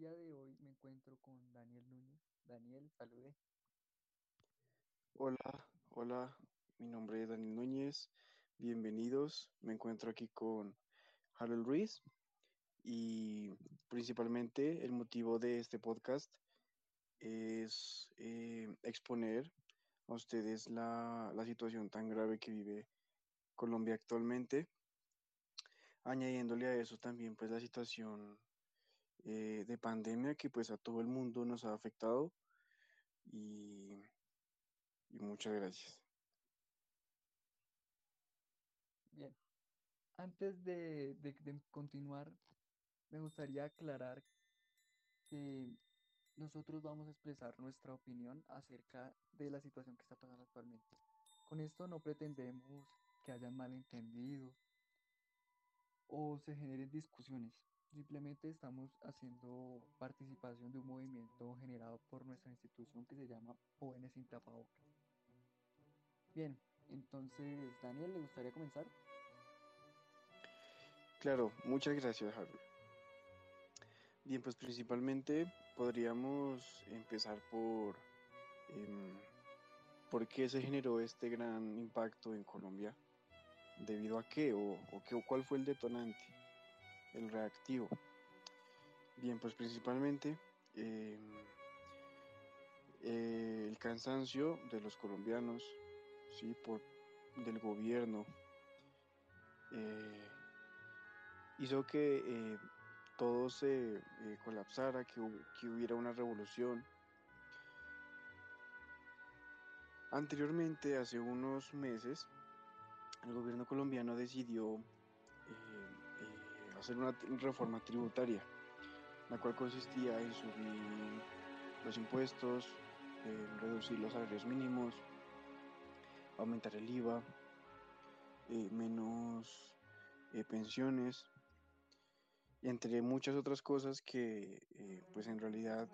día de hoy me encuentro con Daniel Núñez. Daniel, salude. Hola, hola, mi nombre es Daniel Núñez. Bienvenidos. Me encuentro aquí con Harold Ruiz y principalmente el motivo de este podcast es eh, exponer a ustedes la, la situación tan grave que vive Colombia actualmente, añadiéndole a eso también pues la situación eh, de pandemia que pues a todo el mundo nos ha afectado y, muchas gracias. Bien, antes de, de- continuar, me gustaría aclarar que nosotros vamos a expresar nuestra opinión acerca de la situación que está pasando actualmente. Con esto no pretendemos que hayan malentendidos o se generen discusiones. Simplemente estamos haciendo participación de un movimiento generado por nuestra institución que se llama Jóvenes sin Tapabocas. Bien, entonces, Daniel, ¿le gustaría comenzar? Claro, muchas gracias, Harold. Bien, pues principalmente podríamos empezar por em, por qué se generó este gran impacto en Colombia, debido a qué o, o qué, o cuál fue el detonante, el reactivo. Bien, pues principalmente em, eh, el cansancio de los colombianos, sí, por del gobierno, eh, hizo que eh, todo se colapsara, que, que hubiera una revolución. Anteriormente, hace unos meses, el gobierno colombiano decidió hacer una reforma tributaria, la cual consistía en subir los impuestos, reducir los salarios mínimos, aumentar el IVA, eh, menos eh, pensiones, entre muchas otras cosas que eh, pues en realidad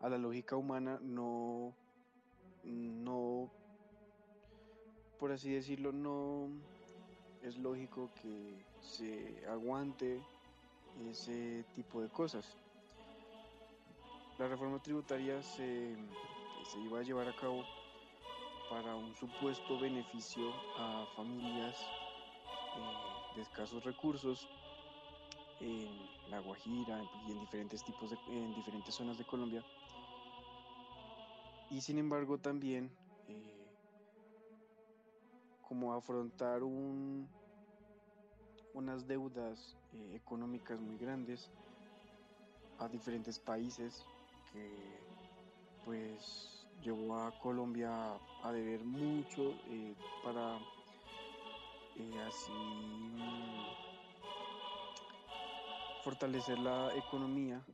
a la lógica humana no, no, por así decirlo, no es lógico que se aguante ese tipo de cosas. La reforma tributaria se, se iba a llevar a cabo para un supuesto beneficio a familias eh, de escasos recursos en La Guajira y en diferentes tipos de, en diferentes zonas de Colombia. Y sin embargo también eh, como afrontar un, unas deudas eh, económicas muy grandes a diferentes países que pues llevó a Colombia a deber mucho eh, para eh, así fortalecer la economía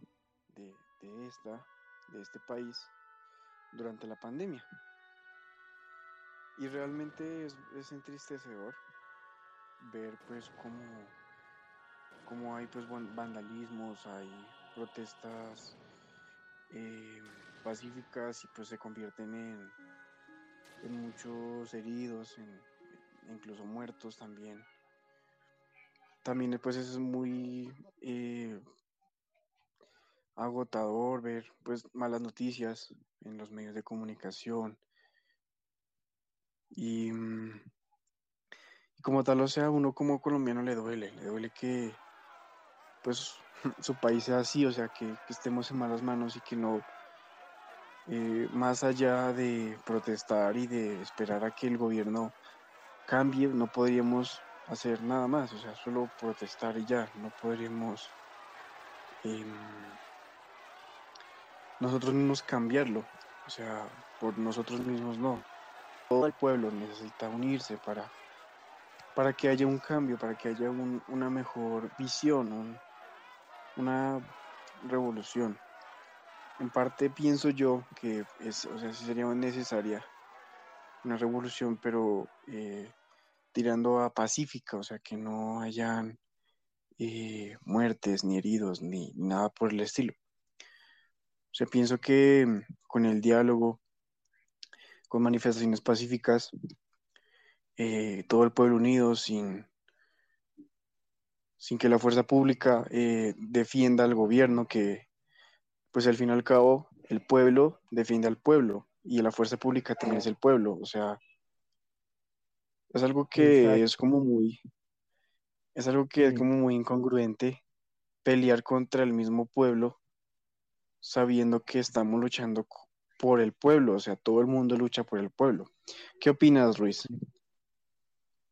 de esta, de este país durante la pandemia. Y realmente es, es entristecedor ver pues cómo, cómo hay pues van- vandalismos, hay protestas eh, pacíficas y pues se convierten en, en muchos heridos, en, incluso muertos también. También pues es muy eh, agotador ver pues malas noticias en los medios de comunicación y, mm, y como tal, o sea, uno como colombiano le duele, le duele que pues su país sea así, o sea, que, estemos en malas manos y que no, eh, más allá de protestar y de esperar a que el gobierno cambie, no podríamos hacer nada más, o sea, solo protestar y ya, no podríamos em, nosotros mismos cambiarlo, o sea, por nosotros mismos no. Todo el pueblo necesita unirse para, para que haya un cambio, para que haya un- una mejor visión, un- una revolución. En parte pienso yo que es, o sea, sería necesaria una revolución, pero eh, tirando a pacífica, o sea, que no hayan eh, muertes, ni heridos, ni nada por el estilo. O sea, pienso que con el diálogo, con manifestaciones pacíficas, eh, todo el pueblo unido, sin, sin que la fuerza pública eh, defienda al gobierno, que pues al fin y al cabo el pueblo defiende al pueblo y la fuerza pública también es el pueblo, o sea, es algo que es como muy, es algo que es como muy incongruente pelear contra el mismo pueblo sabiendo que estamos luchando por el pueblo, o sea, todo el mundo lucha por el pueblo. ¿Qué opinas, Ruiz?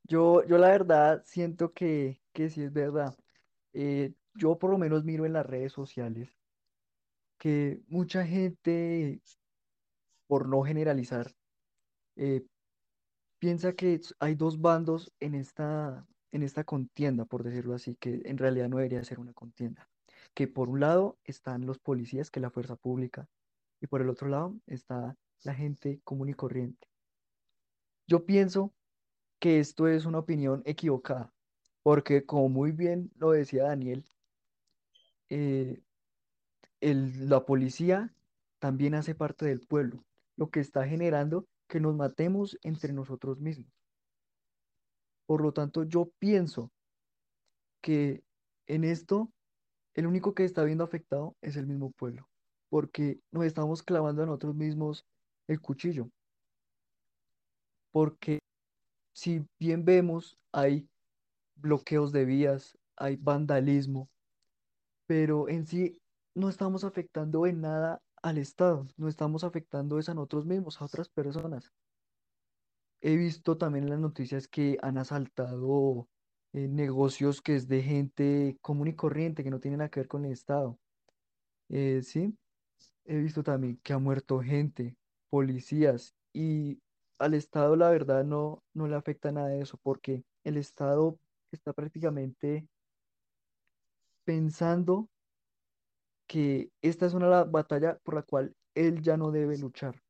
Yo, yo la verdad siento que, que sí es verdad. Eh, yo por lo menos miro en las redes sociales que mucha gente, por no generalizar, eh, piensa que hay dos bandos en esta, en esta contienda, por decirlo así, que en realidad no debería ser una contienda. Que por un lado están los policías, que la fuerza pública, y por el otro lado está la gente común y corriente. Yo pienso que esto es una opinión equivocada, porque como muy bien lo decía Daniel, eh, la policía también hace parte del pueblo, lo que está generando que nos matemos entre nosotros mismos. Por lo tanto, yo pienso que en esto el único que está viendo afectado es el mismo pueblo, porque nos estamos clavando a nosotros mismos el cuchillo, porque si bien vemos, hay bloqueos de vías, hay vandalismo, pero en sí no estamos afectando en nada al Estado, no estamos afectando es a nosotros mismos, a otras personas. He visto también en las noticias que han asaltado eh, negocios que es de gente común y corriente, que no tiene nada que ver con el Estado. Eh, sí, he visto también que ha muerto gente, policías, y al Estado la verdad no, no le afecta nada de eso, porque el Estado está prácticamente pensando que esta es una la- batalla por la cual él ya no debe luchar,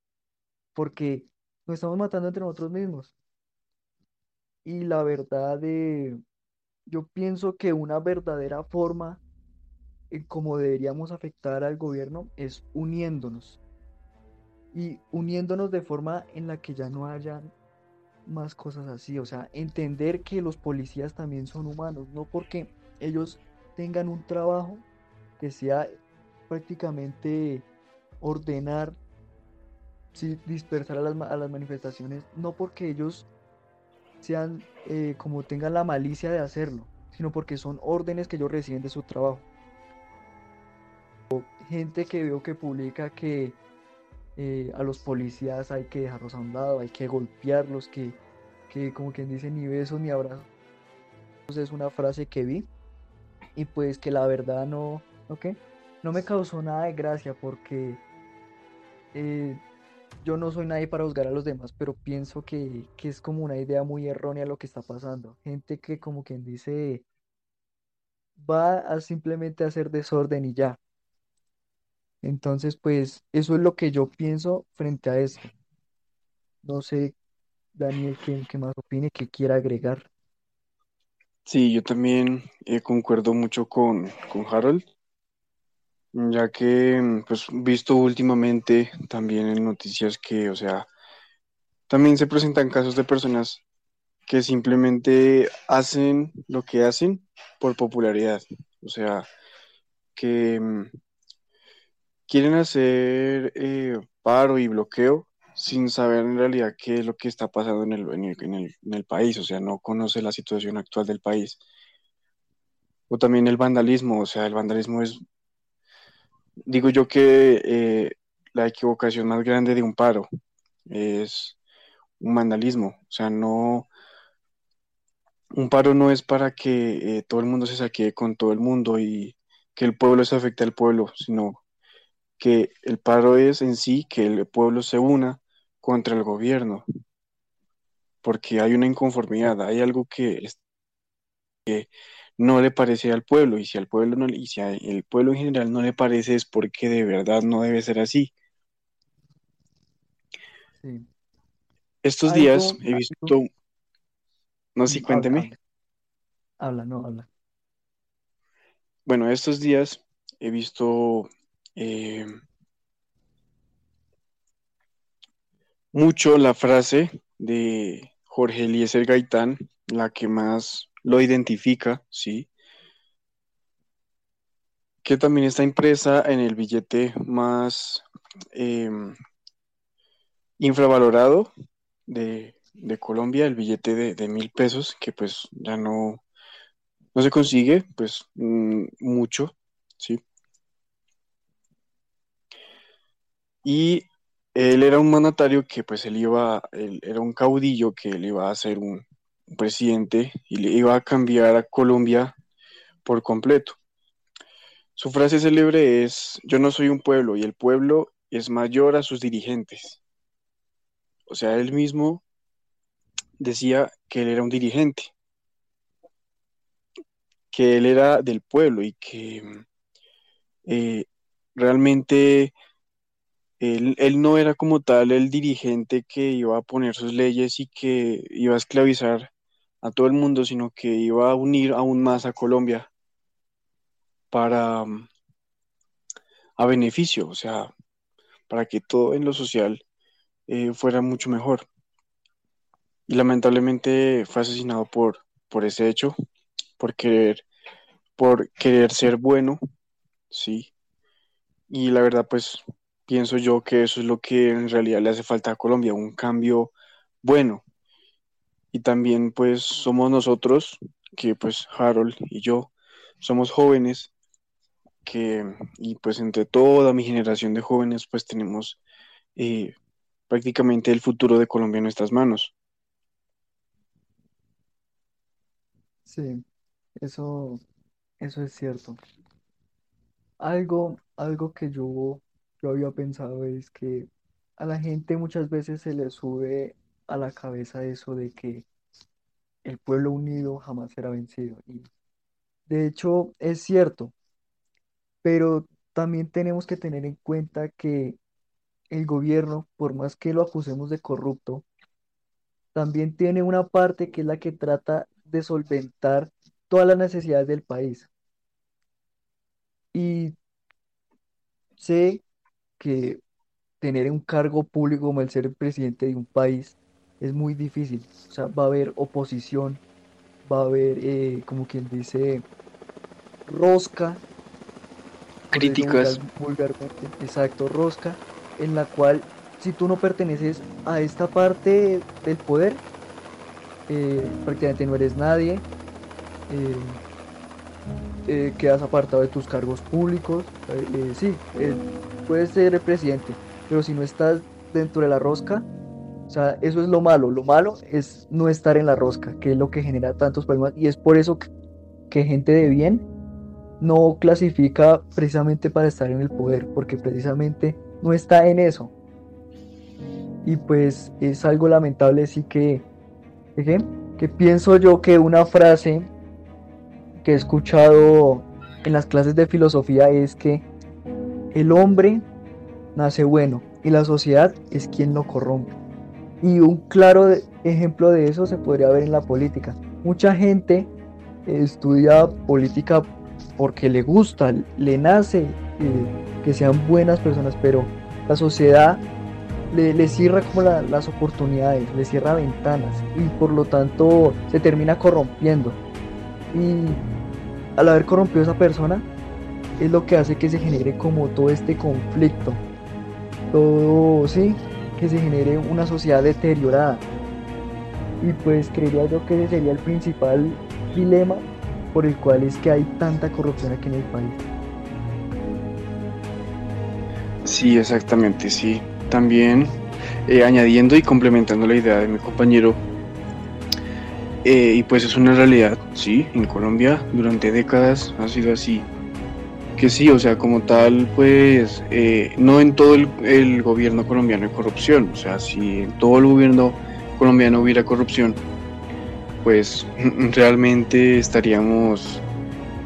porque nos estamos matando entre nosotros mismos. Y la verdad, eh, yo pienso que una verdadera forma en cómo deberíamos afectar al gobierno es uniéndonos y uniéndonos de forma en la que ya no haya más cosas así, o sea, entender que los policías también son humanos, no porque ellos tengan un trabajo que sea prácticamente ordenar dispersar a las, a las manifestaciones, no porque ellos sean eh, como tengan la malicia de hacerlo, sino porque son órdenes que ellos reciben de su trabajo. Gente que veo que publica que eh, a los policías hay que dejarlos a un lado, hay que golpearlos, que, que como quien dice ni besos ni abrazos. Es una frase que vi y pues que la verdad no, ¿no qué? No me causó nada de gracia porque eh, yo no soy nadie para juzgar a los demás, pero pienso que, que es como una idea muy errónea lo que está pasando. Gente que como quien dice va a simplemente hacer desorden y ya. Entonces, pues eso es lo que yo pienso frente a esto. No sé, Daniel, qué, qué más opine, qué quiera agregar. Sí, yo también eh, concuerdo mucho con, con Harold, ya que, mm, pues, visto últimamente también en noticias que, o sea, también se presentan casos de personas que simplemente hacen lo que hacen por popularidad, o sea, que mm, quieren hacer eh, paro y bloqueo sin saber en realidad qué es lo que está pasando en el, en el, en el, en el país, o sea, no conoce la situación actual del país. O también el vandalismo, o sea, el vandalismo es, digo yo que eh, la equivocación más grande de un paro es un vandalismo, o sea, no, un paro no es para que eh, todo el mundo se saquee con todo el mundo y que el pueblo se afecte al pueblo, sino que el paro es en sí que el pueblo se una contra el gobierno, porque hay una inconformidad, hay algo que, es- que no le parece al pueblo, y si al pueblo no, y si al pueblo en general no le parece es porque de verdad no debe ser así. Sí. Estos días he algo, visto, no sé, sí, cuénteme. habla, habla, no, habla. Bueno, estos días he visto eh, mucho la frase de Jorge Eliezer Gaitán, la que más lo identifica, ¿sí? que también está impresa en el billete más em, infravalorado de, Colombia, el billete de, mil pesos, que pues ya no, no se consigue, pues mm, mucho, ¿sí? Y él era un mandatario que pues él iba, él era un caudillo que él iba a ser un, presidente y le iba a cambiar a Colombia por completo. Su frase célebre es, yo no soy un pueblo y el pueblo es mayor a sus dirigentes. O sea, él mismo decía que él era un dirigente, que él era del pueblo y que eh, realmente él, no era como tal el dirigente que iba a poner sus leyes y que iba a esclavizar a todo el mundo, sino que iba a unir aún más a Colombia para a beneficio, o sea, para que todo en lo social eh, fuera mucho mejor. Y lamentablemente fue asesinado por, por ese hecho, por querer ser bueno, sí. Y la verdad, pues pienso yo que eso es lo que en realidad le hace falta a Colombia, un cambio bueno. Y también pues somos nosotros, que pues Harold y yo somos jóvenes, que y pues entre toda mi generación de jóvenes pues tenemos eh, prácticamente el futuro de Colombia en nuestras manos. Sí, eso, eso es cierto. Algo, algo que yo yo había pensado es que a la gente muchas veces se le sube a la cabeza eso de que el pueblo unido jamás será vencido. Y de hecho es cierto, pero también tenemos que tener en cuenta que el gobierno, por más que lo acusemos de corrupto, también tiene una parte que es la que trata de solventar todas las necesidades del país. Y sé que tener un cargo público como el ser presidente de un país es muy difícil. O sea, va a haber oposición, va a haber, eh, como quien dice, rosca. Críticas. Vulgarmente, exacto, rosca, en la cual si tú no perteneces a esta parte del poder, eh, prácticamente no eres nadie, eh, quedas apartado de tus cargos públicos. sí, puedes ser el presidente, pero si no estás dentro de la rosca, o sea, eso es lo malo. Lo malo es no estar en la rosca, que es lo que genera tantos problemas. Y es por eso que, gente de bien no clasifica precisamente para estar en el poder, porque precisamente no está en eso. Y pues es algo lamentable, sí que, que pienso yo que una frase que he escuchado en las clases de filosofía es que el hombre nace bueno y la sociedad es quien lo corrompe. Y un claro ejemplo de eso se podría ver en la política. Mucha gente estudia política porque le gusta, le nace eh, que sean buenas personas, pero la sociedad le, cierra como las oportunidades, le cierra ventanas y por lo tanto se termina corrompiendo. Y al haber corrompido a esa persona, es lo que hace que se genere como todo este conflicto. Todo, sí, que se genere una sociedad deteriorada. Y pues creería yo que ese sería el principal dilema por el cual es que hay tanta corrupción aquí en el país. Sí, exactamente, sí. También eh, añadiendo y complementando la idea de mi compañero, eh, y pues es una realidad, sí, en Colombia durante décadas ha sido así. Que sí, o sea, como tal, pues eh, no en todo el, gobierno colombiano hay corrupción, o sea, si en todo el gobierno colombiano hubiera corrupción, pues realmente estaríamos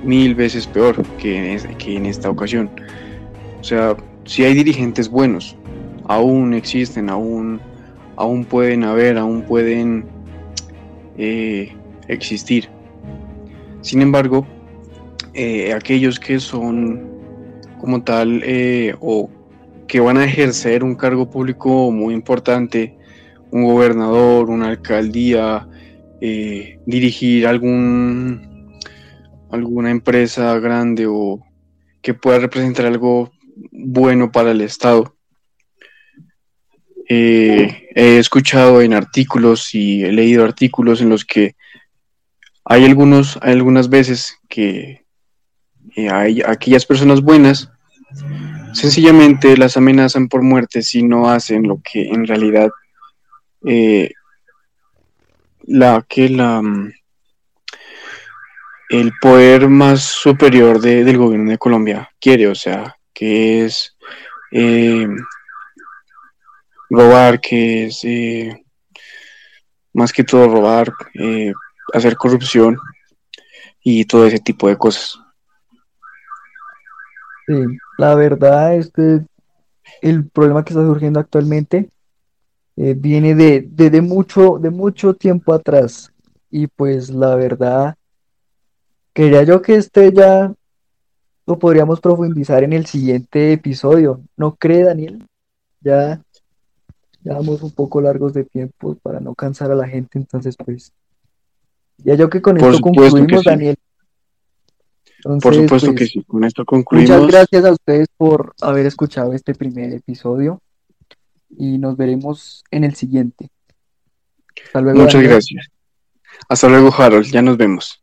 mil veces peor que en, que en esta ocasión. O sea, si hay dirigentes buenos, aún existen, aún, aún pueden haber, aún pueden eh, existir. Sin embargo, eh, aquellos que son como tal eh, o que van a ejercer un cargo público muy importante, un gobernador, una alcaldía, dirigir algún alguna empresa grande o que pueda representar algo bueno para el Estado. Eh, he escuchado en artículos y he leído artículos en los que hay algunos, hay algunas veces que eh, hay aquellas personas buenas sencillamente las amenazan por muerte si no hacen lo que en realidad eh, la que la mm, el poder más superior de- del gobierno de Colombia quiere, o sea, que es robar, que es eh, más que todo robar, eh, hacer corrupción y todo ese tipo de cosas. Sí, la verdad es que el problema que está surgiendo actualmente eh, viene de, de, de mucho, de mucho tiempo atrás. Y pues la verdad, quería yo que este ya lo podríamos profundizar en el siguiente episodio. ¿No cree, Daniel? Ya, ya vamos un poco largos de tiempo para no cansar a la gente. Entonces, pues, ya yo que con Por esto que concluimos, sí, Daniel. por supuesto que pues, sí. Con esto muchas concluimos. gracias a ustedes por haber escuchado este primer episodio y nos veremos en el siguiente. Hasta luego, Muchas Daniel. gracias. Hasta luego, Harold. Ya nos vemos.